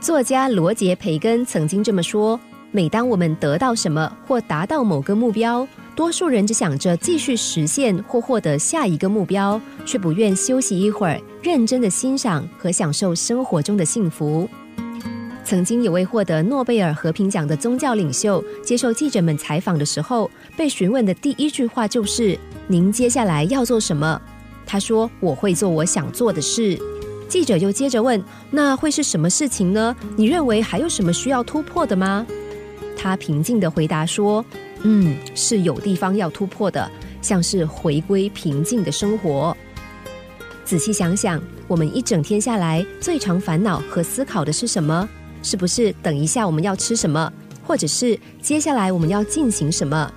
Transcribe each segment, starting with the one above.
作家罗杰·培根曾经这么说：“每当我们得到什么或达到某个目标，多数人只想着继续实现或获得下一个目标，却不愿休息一会儿，认真的欣赏和享受生活中的幸福。”曾经有位获得诺贝尔和平奖的宗教领袖接受记者们采访的时候，被询问的第一句话就是：“您接下来要做什么？”他说：“我会做我想做的事。”记者又接着问：“那会是什么事情呢？你认为还有什么需要突破的吗？”他平静的回答说：“嗯，是有地方要突破的，像是回归平静的生活。仔细想想，我们一整天下来最常烦恼和思考的是什么？是不是等一下我们要吃什么，或者是接下来我们要进行什么？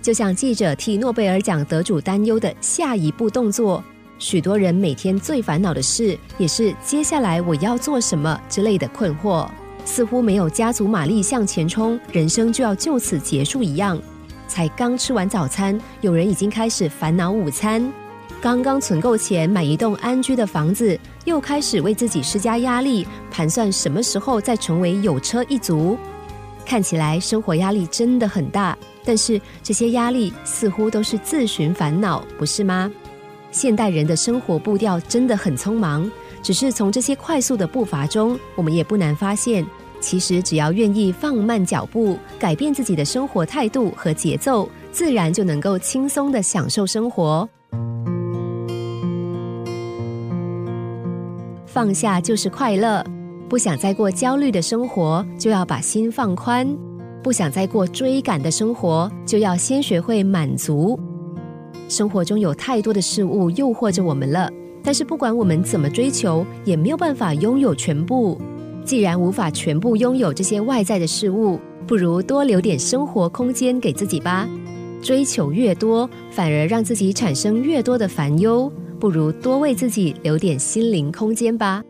就像记者替诺贝尔奖得主担忧的下一步动作。”许多人每天最烦恼的事，也是接下来我要做什么之类的困惑，似乎没有加足马力向前冲，人生就要就此结束一样。才刚吃完早餐，有人已经开始烦恼午餐；刚刚存够钱买一栋安居的房子，又开始为自己施加压力，盘算什么时候再成为有车一族。看起来生活压力真的很大，但是这些压力似乎都是自寻烦恼，不是吗？现代人的生活步调真的很匆忙，只是从这些快速的步伐中，我们也不难发现，其实只要愿意放慢脚步，改变自己的生活态度和节奏，自然就能够轻松的享受生活。放下就是快乐，不想再过焦虑的生活，就要把心放宽；不想再过追赶的生活，就要先学会满足。生活中有太多的事物诱惑着我们了，但是不管我们怎么追求，也没有办法拥有全部。既然无法全部拥有这些外在的事物，不如多留点生活空间给自己吧。追求越多，反而让自己产生越多的烦忧，不如多为自己留点心灵空间吧。